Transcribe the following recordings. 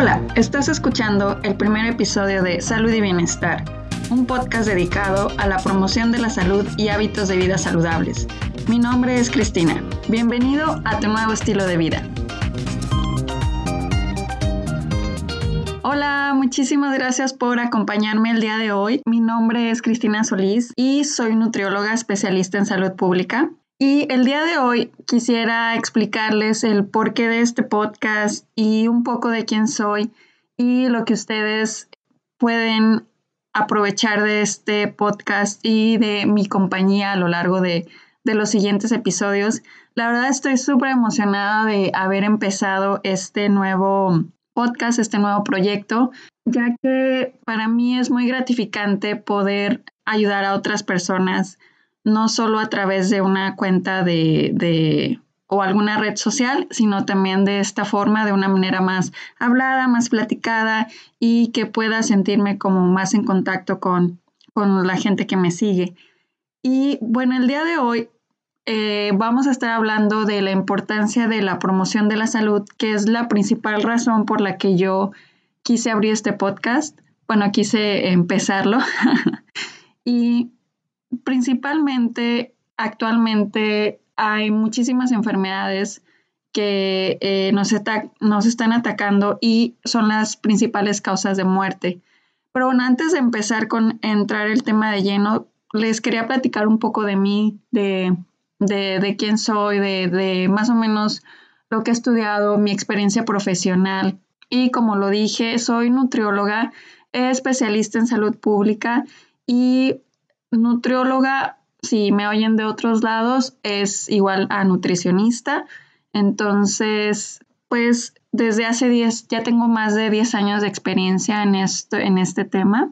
Hola, estás escuchando el primer episodio de Salud y Bienestar, un podcast dedicado a la promoción de la salud y hábitos de vida saludables. Mi nombre es Cristina. Bienvenido a tu nuevo estilo de vida. Hola, muchísimas gracias por acompañarme el día de hoy. Mi nombre es Cristina Solís y soy nutrióloga especialista en salud pública. Y el día de hoy quisiera explicarles el porqué de este podcast y un poco de quién soy y lo que ustedes pueden aprovechar de este podcast y de mi compañía a lo largo de, de los siguientes episodios. La verdad estoy súper emocionada de haber empezado este nuevo podcast, este nuevo proyecto, ya que para mí es muy gratificante poder ayudar a otras personas no solo a través de una cuenta de, o alguna red social, sino también de esta forma, de una manera más hablada, más platicada y que pueda sentirme como más en contacto con, con la gente que me sigue. Y bueno, el día de hoy eh, vamos a estar hablando de la importancia de la promoción de la salud, que es la principal razón por la que yo quise abrir este podcast. Bueno, quise empezarlo. y principalmente actualmente hay muchísimas enfermedades que eh, nos, nos, están atacando y son las principales causas de muerte. Pero bueno, antes de empezar con entrar el tema de lleno, les quería platicar un poco de mí, de, de, quién soy, de, de, más o menos lo que he estudiado, mi experiencia profesional. Y como lo dije, soy nutrióloga, especialista en salud pública y nutrióloga, si me oyen de otros lados, es igual a nutricionista. Entonces, pues desde hace 10, ya tengo más de 10 años de experiencia en, esto, en este tema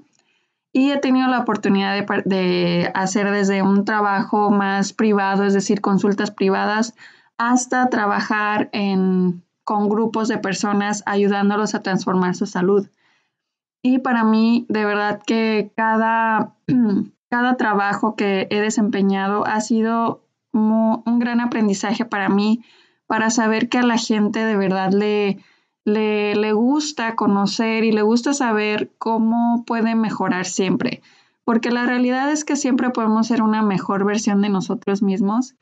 y he tenido la oportunidad de, hacer desde un trabajo más privado, es decir, consultas privadas, hasta trabajar en, con grupos de personas ayudándolos a transformar su salud. Y para mí, de verdad que cada cada trabajo que he desempeñado ha sido un gran aprendizaje para mí, para saber que a la gente de verdad le, le, gusta conocer y le gusta saber cómo puede mejorar siempre. Porque la realidad es que siempre podemos ser una mejor versión de nosotros mismos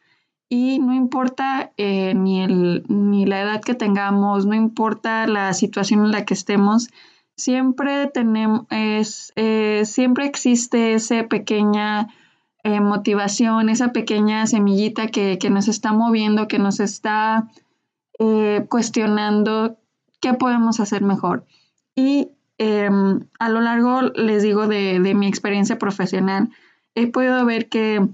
y no importa eh, ni, el, ni la edad que tengamos, no importa la situación en la que estemos, siempre tenemos, es, eh, siempre existe esa pequeña eh, motivación, esa pequeña semillita que, nos está moviendo, que nos está eh, cuestionando qué podemos hacer mejor. Y em, a lo largo, les digo, de, mi experiencia profesional, he podido ver que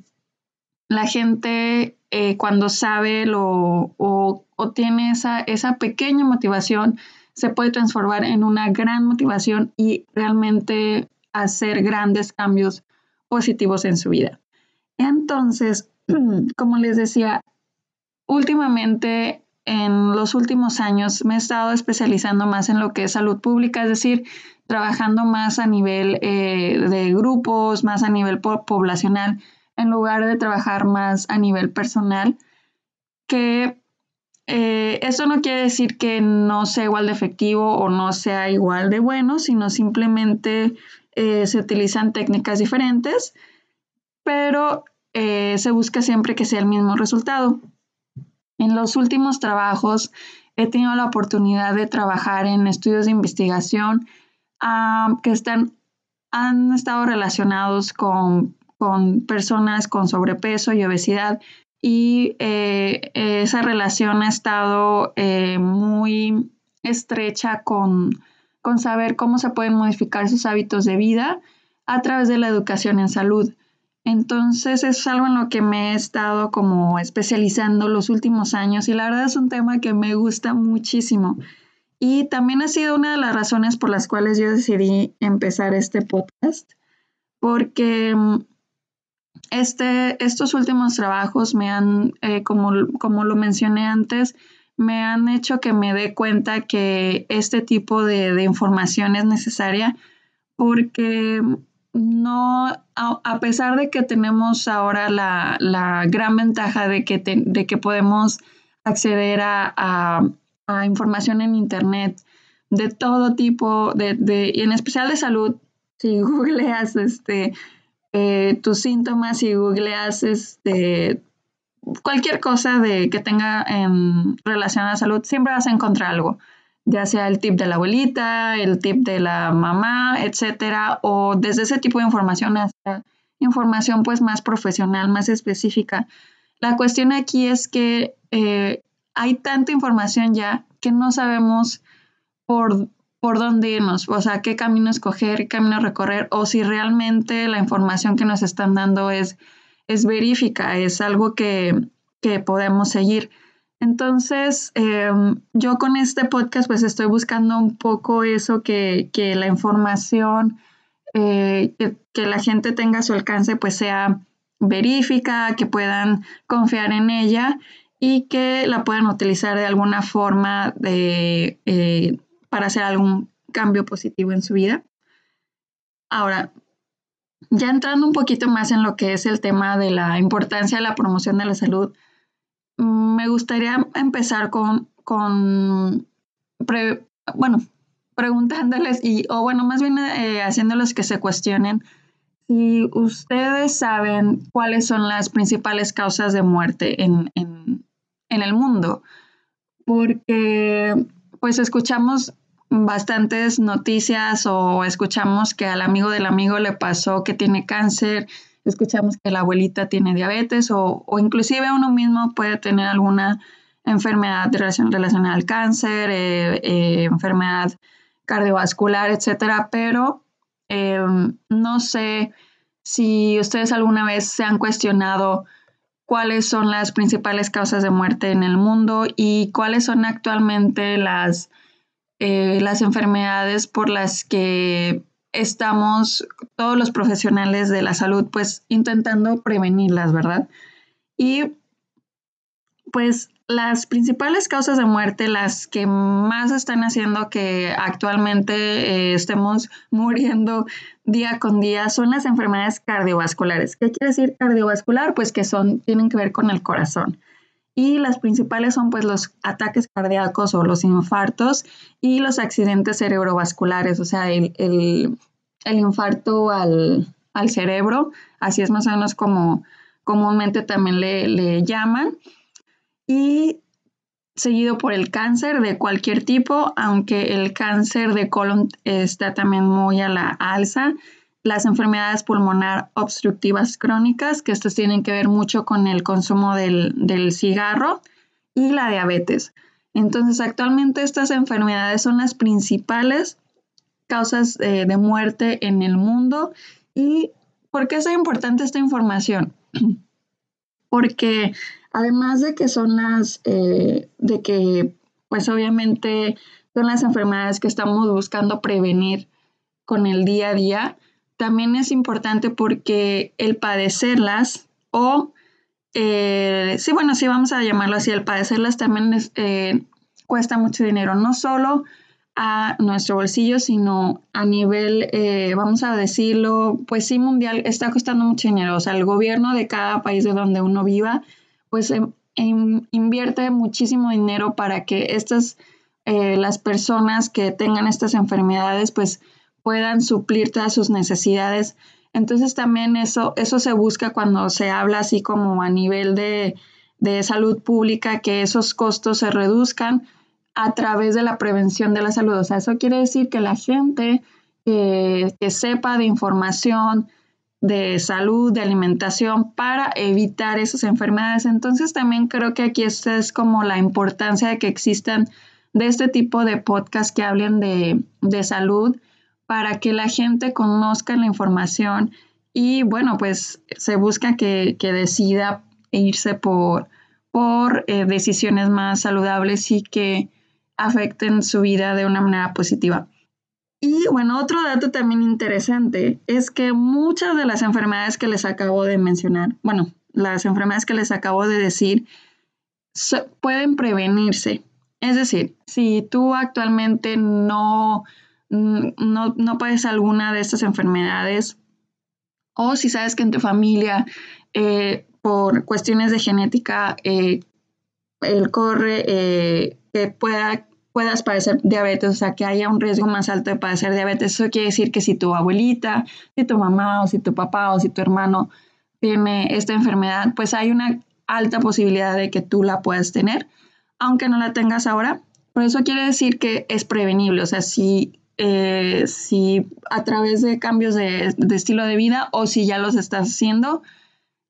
la gente cuando sabe lo, o, o tiene esa, esa pequeña motivación, se puede transformar en una gran motivación y realmente hacer grandes cambios positivos en su vida. Entonces, como les decía, últimamente, en los últimos años, me he estado especializando más en lo que es salud pública, es decir, trabajando más a nivel eh, de grupos, más a nivel poblacional, en lugar de trabajar más a nivel personal, que eh, esto no quiere decir que no sea igual de efectivo o no sea igual de bueno, sino simplemente eh, se utilizan técnicas diferentes, pero eh, se busca siempre que sea el mismo resultado. En los últimos trabajos he tenido la oportunidad de trabajar en estudios de investigación que están, han estado relacionados con, con personas con sobrepeso y obesidad y eh, esa relación ha estado eh, muy estrecha con, con saber cómo se pueden modificar sus hábitos de vida a través de la educación en salud. Entonces es algo en lo que me he estado como especializando los últimos años y la verdad es un tema que me gusta muchísimo. Y también ha sido una de las razones por las cuales yo decidí empezar este podcast, porque mm, este, estos últimos trabajos me han, eh, como, como lo mencioné antes, me han hecho que me dé cuenta que este tipo de, información es necesaria porque no, a, pesar de que tenemos ahora la, gran ventaja de que, de que podemos acceder a, información en Internet, de todo tipo, de, y en especial de salud. Si googleas este, eh, tus síntomas, si googleas este, cualquier cosa de, que tenga en relación a la salud, siempre vas a encontrar algo, ya sea el tip de la abuelita, el tip de la mamá, etcétera, o desde ese tipo de información hasta información pues más profesional, más específica. La cuestión aquí es que eh, hay tanta información ya que no sabemos por, por dónde irnos, o sea, qué camino escoger, qué camino recorrer, o si realmente la información que nos están dando es, es verífica, es algo que, podemos seguir. Entonces, em, yo con este podcast pues estoy buscando un poco eso, que, que la información eh, que, la gente tenga a su alcance pues sea verífica, que puedan confiar en ella y que la puedan utilizar de alguna forma de, eh, para hacer algún cambio positivo en su vida. Ahora, ya entrando un poquito más en lo que es el tema de la importancia de la promoción de la salud, mm, me gustaría empezar con, con bueno, preguntándoles y, o bueno, más bien eh, haciéndoles que se cuestionen si ustedes saben cuáles son las principales causas de muerte en, en, en el mundo, porque pues escuchamos bastantes noticias o escuchamos que al amigo del amigo le pasó que tiene cáncer, escuchamos que la abuelita tiene diabetes o, o inclusive uno mismo puede tener alguna enfermedad relacionada al cáncer, eh, eh, enfermedad cardiovascular, etcétera, pero em, no sé si ustedes alguna vez se han cuestionado cuáles son las principales causas de muerte en el mundo y cuáles son actualmente las, eh, las enfermedades por las que estamos todos los profesionales de la salud pues intentando prevenirlas, ¿verdad? Y pues las principales causas de muerte, las que más están haciendo que actualmente eh, estemos muriendo día con día, son las enfermedades cardiovasculares. ¿Qué quiere decir cardiovascular? Pues que son, tienen que ver con el corazón. Y las principales son pues los ataques cardíacos o los infartos y los accidentes cerebrovasculares, o sea, el, infarto al, cerebro, así es más o menos como comúnmente también le, le llaman y seguido por el cáncer de cualquier tipo, aunque el cáncer de colon está también muy a la alza. Las enfermedades pulmonar obstructivas crónicas, que estas tienen que ver mucho con el consumo del, cigarro, y la diabetes. Entonces, actualmente estas enfermedades son las principales causas eh, de muerte en el mundo. ¿Y por qué es importante esta información? Porque Además de que son las, eh, de que pues obviamente son las enfermedades que estamos buscando prevenir con el día a día, también es importante porque el padecerlas o, eh, sí, bueno, sí vamos a llamarlo así, el padecerlas también eh, cuesta mucho dinero, no solo a nuestro bolsillo, sino a nivel, vamos a decirlo, pues sí, mundial, está costando mucho dinero. O sea, el gobierno de cada país de donde uno viva pues em, em, invierte muchísimo dinero para que estas, eh, las personas que tengan estas enfermedades, pues puedan suplir todas sus necesidades. Entonces también eso, eso se busca cuando se habla así como a nivel de, salud pública, que esos costos se reduzcan a través de la prevención de la salud. O sea, eso quiere decir que la gente que sepa de información, de salud, de alimentación para evitar esas enfermedades. Entonces también creo que aquí esta es como la importancia de que existan de este tipo de podcast que hablen de, salud para que la gente conozca la información y bueno, pues se busca que, decida irse por, por eh, decisiones más saludables y que afecten su vida de una manera positiva. Y bueno, otro dato también interesante es que muchas de las enfermedades que les acabo de mencionar, bueno, las enfermedades que les acabo de decir, pueden prevenirse. Es decir, si tú actualmente no, no, no padeces alguna de estas enfermedades, o si sabes que en tu familia, eh, por cuestiones de genética, eh, el corre eh, que pueda puedas padecer diabetes, o sea, que haya un riesgo más alto de padecer diabetes. Eso quiere decir que si tu abuelita, si tu mamá o si tu papá o si tu hermano tiene esta enfermedad, pues hay una alta posibilidad de que tú la puedas tener, aunque no la tengas ahora. Por eso quiere decir que es prevenible, o sea, si, eh, si a través de cambios de, estilo de vida o si ya los estás haciendo,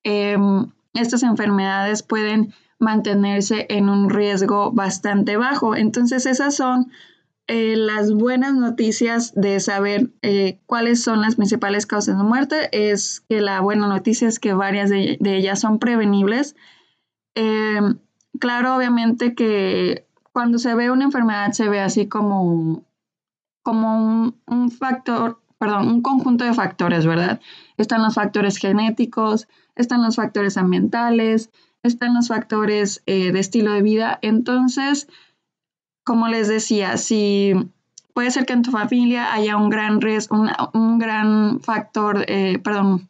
em, estas enfermedades pueden mantenerse en un riesgo bastante bajo. Entonces esas son eh, las buenas noticias de saber eh, cuáles son las principales causas de muerte. Es que la buena noticia es que varias de, ellas son prevenibles. Em, claro, obviamente que cuando se ve una enfermedad se ve así como, como un factor, perdón, un conjunto de factores, ¿verdad? Están los factores genéticos, están los factores ambientales, están los factores eh, de estilo de vida. Entonces, como les decía, si puede ser que en tu familia haya un gran riesgo, un, gran factor, eh, perdón,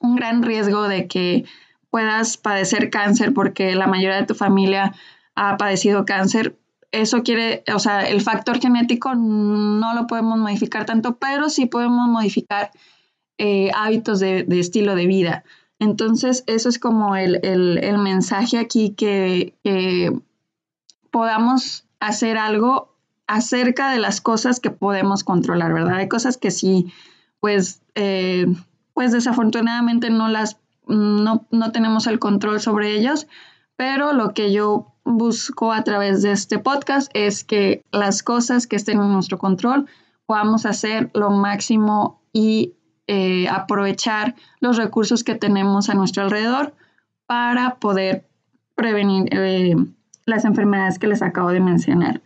un gran riesgo de que puedas padecer cáncer porque la mayoría de tu familia ha padecido cáncer. Eso quiere, o sea, el factor genético no lo podemos modificar tanto, pero sí podemos modificar eh, hábitos de, estilo de vida. Entonces, eso es como el, mensaje aquí que, podamos hacer algo acerca de las cosas que podemos controlar, ¿verdad? Hay cosas que sí, pues, eh, pues desafortunadamente no las, no, no tenemos el control sobre ellas, pero lo que yo busco a través de este podcast es que las cosas que estén en nuestro control podamos hacer lo máximo y eh, aprovechar los recursos que tenemos a nuestro alrededor para poder prevenir eh, las enfermedades que les acabo de mencionar.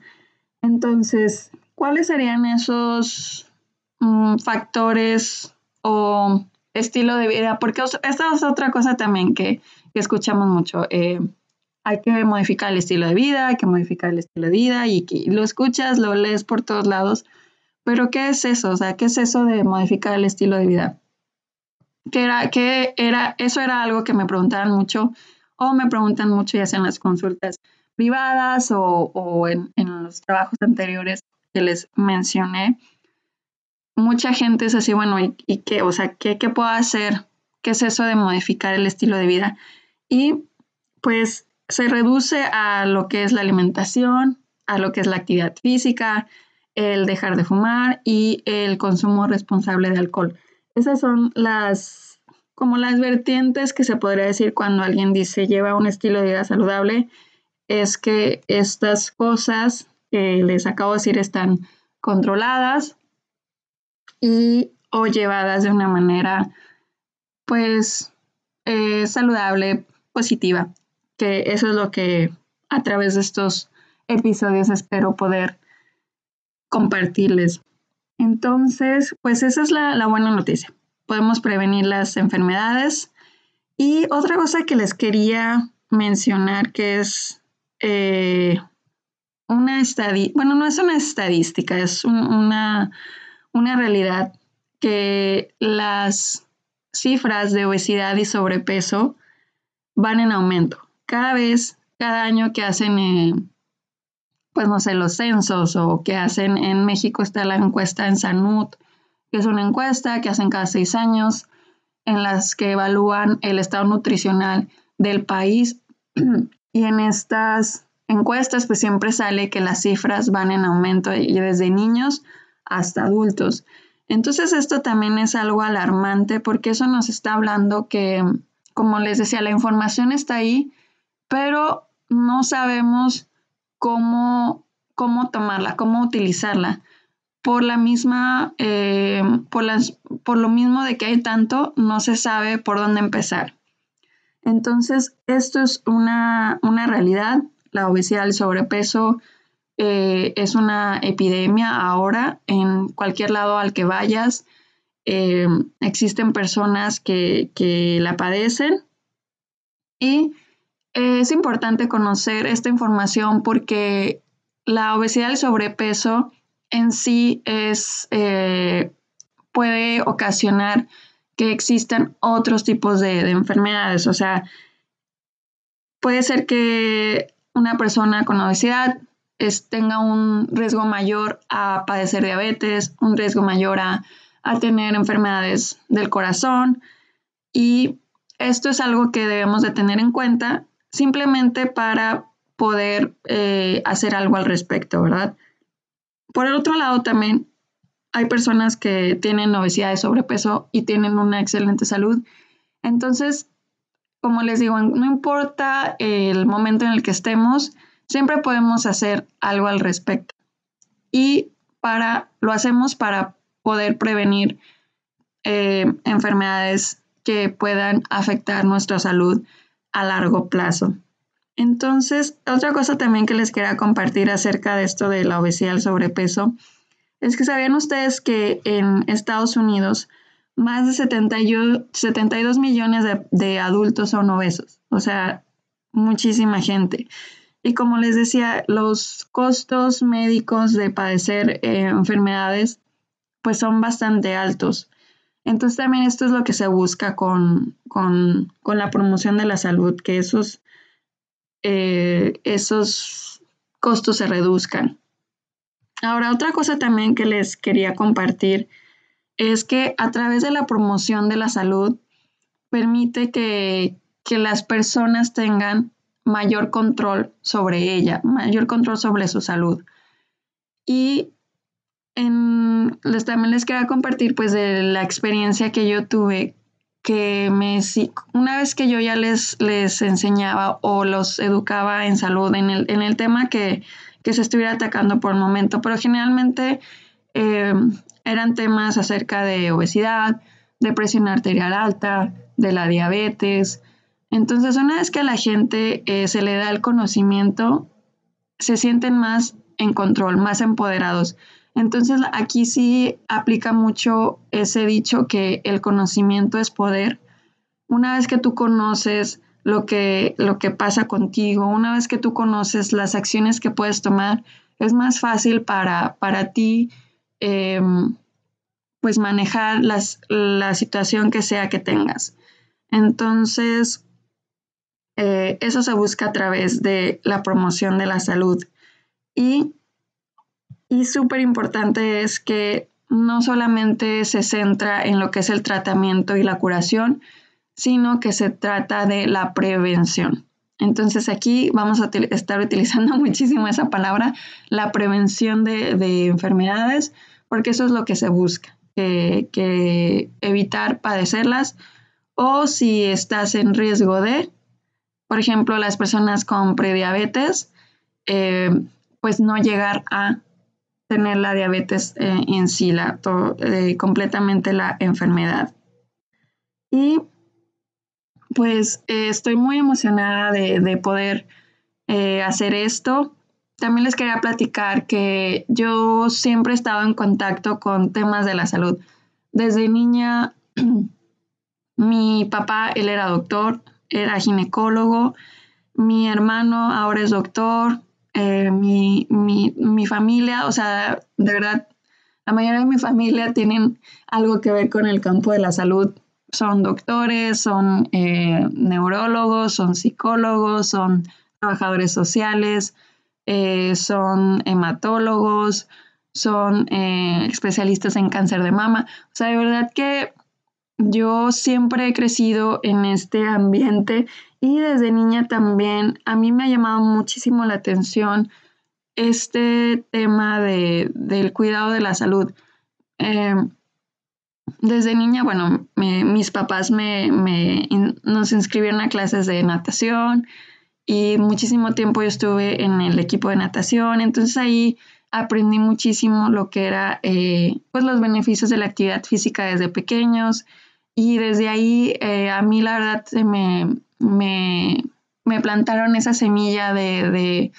Entonces, ¿cuáles serían esos mm, factores o estilo de vida? Porque esta es otra cosa también que, escuchamos mucho. Eh, hay que modificar el estilo de vida, hay que modificar el estilo de vida y que lo escuchas, lo lees por todos lados pero ¿qué es eso? O sea, ¿qué es eso de modificar el estilo de vida? ¿Qué era, qué era, eso era algo que me preguntaban mucho o me preguntan mucho ya sea en las consultas privadas o, en, los trabajos anteriores que les mencioné. Mucha gente es así, bueno, ¿y, qué? O sea, ¿qué, ¿qué puedo hacer? ¿Qué es eso de modificar el estilo de vida? Y pues se reduce a lo que es la alimentación, a lo que es la actividad física, el dejar de fumar y el consumo responsable de alcohol. Esas son las como las vertientes que se podría decir cuando alguien dice lleva un estilo de vida saludable, es que estas cosas que les acabo de decir están controladas y o llevadas de una manera pues eh, saludable, positiva, que eso es lo que a través de estos episodios espero poder compartirles. Entonces, pues esa es la, buena noticia. Podemos prevenir las enfermedades. Y otra cosa que les quería mencionar que es eh, una estadística, bueno, no es una estadística, es una, una realidad que las cifras de obesidad y sobrepeso van en aumento. Cada vez, cada año que hacen pues no sé, los censos o que hacen en México está la encuesta en Sanud, que es una encuesta que hacen cada seis años en las que evalúan el estado nutricional del país y en estas encuestas pues siempre sale que las cifras van en aumento y desde niños hasta adultos. Entonces esto también es algo alarmante porque eso nos está hablando que, como les decía, la información está ahí, pero no sabemos cómo, cómo tomarla, cómo utilizarla. Por la misma, eh, por, las, por lo mismo de que hay tanto, no se sabe por dónde empezar. Entonces, esto es una, realidad. La obesidad, el sobrepeso eh, es una epidemia ahora en cualquier lado al que vayas. Eh, existen personas que, que la padecen y es importante conocer esta información porque la obesidad y el sobrepeso en sí es, eh, puede ocasionar que existan otros tipos de, enfermedades. O sea, puede ser que una persona con obesidad tenga un riesgo mayor a padecer diabetes, un riesgo mayor a, tener enfermedades del corazón. Y esto es algo que debemos de tener en cuenta simplemente para poder eh, hacer algo al respecto, ¿verdad? Por el otro lado, también hay personas que tienen obesidad y sobrepeso y tienen una excelente salud. Entonces, como les digo, no importa el momento en el que estemos, siempre podemos hacer algo al respecto. Y para, lo hacemos para poder prevenir eh, enfermedades que puedan afectar nuestra salud a largo plazo. Entonces, otra cosa también que les quería compartir acerca de esto de la obesidad y el sobrepeso es que sabían ustedes que en Estados Unidos más de 72 millones de, adultos son obesos, o sea, muchísima gente. Y como les decía, los costos médicos de padecer eh, enfermedades pues son bastante altos. Entonces también esto es lo que se busca con, la promoción de la salud, que esos, eh, esos costos se reduzcan. Ahora, otra cosa también que les quería compartir es que a través de la promoción de la salud permite que, las personas tengan mayor control sobre ella, mayor control sobre su salud. Y les, también les quería compartir pues de la experiencia que yo tuve que me, una vez que yo ya les, les enseñaba o los educaba en salud, en el, en el tema que, que se estuviera atacando por el momento, pero generalmente eh, eran temas acerca de obesidad, de presión arterial alta, de la diabetes. Entonces, una vez que a la gente eh, se le da el conocimiento, se sienten más en control, más empoderados. Entonces, aquí sí aplica mucho ese dicho que el conocimiento es poder. Una vez que tú conoces lo que, lo que pasa contigo, una vez que tú conoces las acciones que puedes tomar, es más fácil para, para ti em, pues manejar la situación que sea que tengas. Entonces, eh, eso se busca a través de la promoción de la salud. Y, y súper importante es que no solamente se centra en lo que es el tratamiento y la curación, sino que se trata de la prevención. Entonces aquí vamos a estar utilizando muchísimo esa palabra, la prevención de, enfermedades, porque eso es lo que se busca, que, evitar padecerlas o si estás en riesgo de, por ejemplo, las personas con prediabetes, eh, pues no llegar a tener la diabetes eh, en sí, la, eh, completamente la enfermedad. Y pues eh, estoy muy emocionada de, poder hacer esto. También les quería platicar que yo siempre he estado en contacto con temas de la salud. Desde niña, mi papá, él era doctor, era ginecólogo, mi hermano ahora es doctor, eh, mi, mi, familia, o sea, de verdad, la mayoría de mi familia tienen algo que ver con el campo de la salud son doctores, son eh, neurólogos, son psicólogos, son trabajadores sociales, eh, son hematólogos, son eh, especialistas en cáncer de mama. O sea, de verdad que yo siempre he crecido en este ambiente y desde niña también. A mí me ha llamado muchísimo la atención este tema de, del cuidado de la salud. Desde niña, bueno, mis papás me, nos inscribieron a clases de natación y muchísimo tiempo yo estuve en el equipo de natación, entonces ahí aprendí muchísimo lo que era eh, pues los beneficios de la actividad física desde pequeños y desde ahí eh, a mí la verdad me, me, me plantaron esa semilla de, de,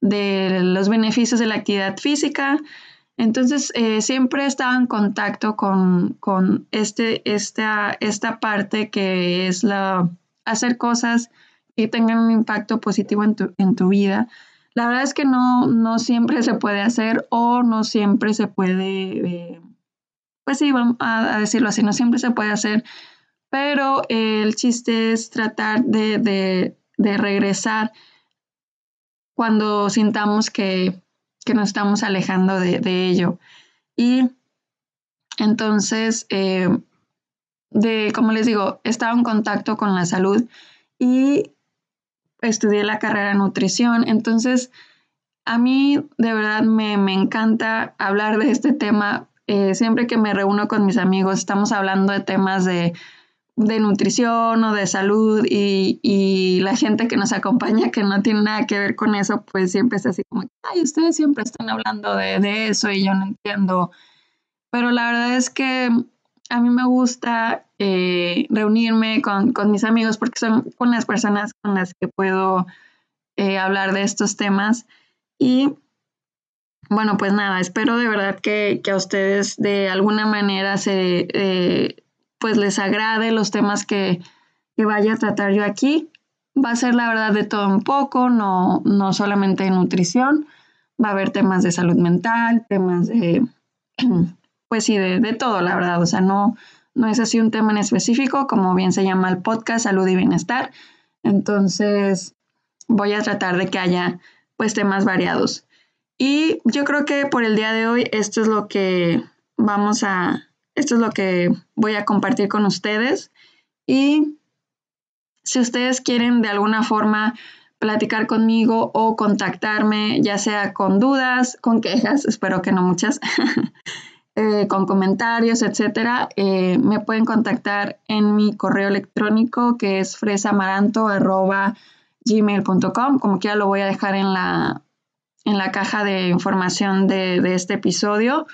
de los beneficios de la actividad física entonces, eh, siempre he estado en contacto con, este, esta, esta parte que es la hacer cosas que tengan un impacto positivo en tu, en tu vida. La verdad es que no, no siempre se puede hacer o no siempre se puede, eh, pues sí, vamos a, decirlo así, no siempre se puede hacer, pero el chiste es tratar de, de regresar cuando sintamos que, nos estamos alejando de, ello. Y entonces, eh, de, como les digo, estaba en contacto con la salud y estudié la carrera de nutrición. Entonces, a mí de verdad me, encanta hablar de este tema. Eh, siempre que me reúno con mis amigos, estamos hablando de temas de, nutrición o de salud y, la gente que nos acompaña que no tiene nada que ver con eso, pues siempre es así como, ay, ustedes siempre están hablando de, eso y yo no entiendo. Pero la verdad es que a mí me gusta eh, reunirme con, mis amigos porque son con las personas con las que puedo eh, hablar de estos temas y bueno, pues nada, espero de verdad que, a ustedes de alguna manera se, eh, pues les agrade los temas que, vaya a tratar yo aquí. Va a ser la verdad de todo un poco, no, no solamente de nutrición, va a haber temas de salud mental, temas de, pues sí, de, de todo, la verdad. O sea, no, no es así un tema en específico, como bien se llama el podcast, salud y bienestar. Entonces, voy a tratar de que haya pues temas variados. Y yo creo que por el día de hoy esto es lo que vamos a, esto es lo que voy a compartir con ustedes. Y si ustedes quieren de alguna forma platicar conmigo o contactarme, ya sea con dudas, con quejas, espero que no muchas, eh, con comentarios, etcétera, eh, me pueden contactar en mi correo electrónico que es fresamaranto gmail.com. Como quiera lo voy a dejar en la, en la caja de información de, este episodio.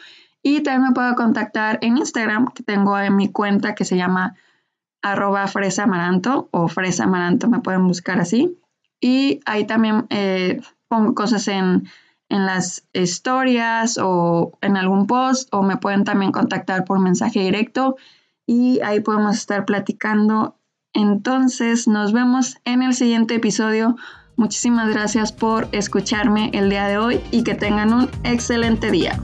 Y también me puedo contactar en Instagram, que tengo en mi cuenta que se llama arroba fresamaranto o fresamaranto, me pueden buscar así. Y ahí también eh, pongo cosas en, en las historias o en algún post o me pueden también contactar por mensaje directo y ahí podemos estar platicando entonces nos vemos en el siguiente episodio. Muchísimas gracias por escucharme el día de hoy y que tengan un excelente día.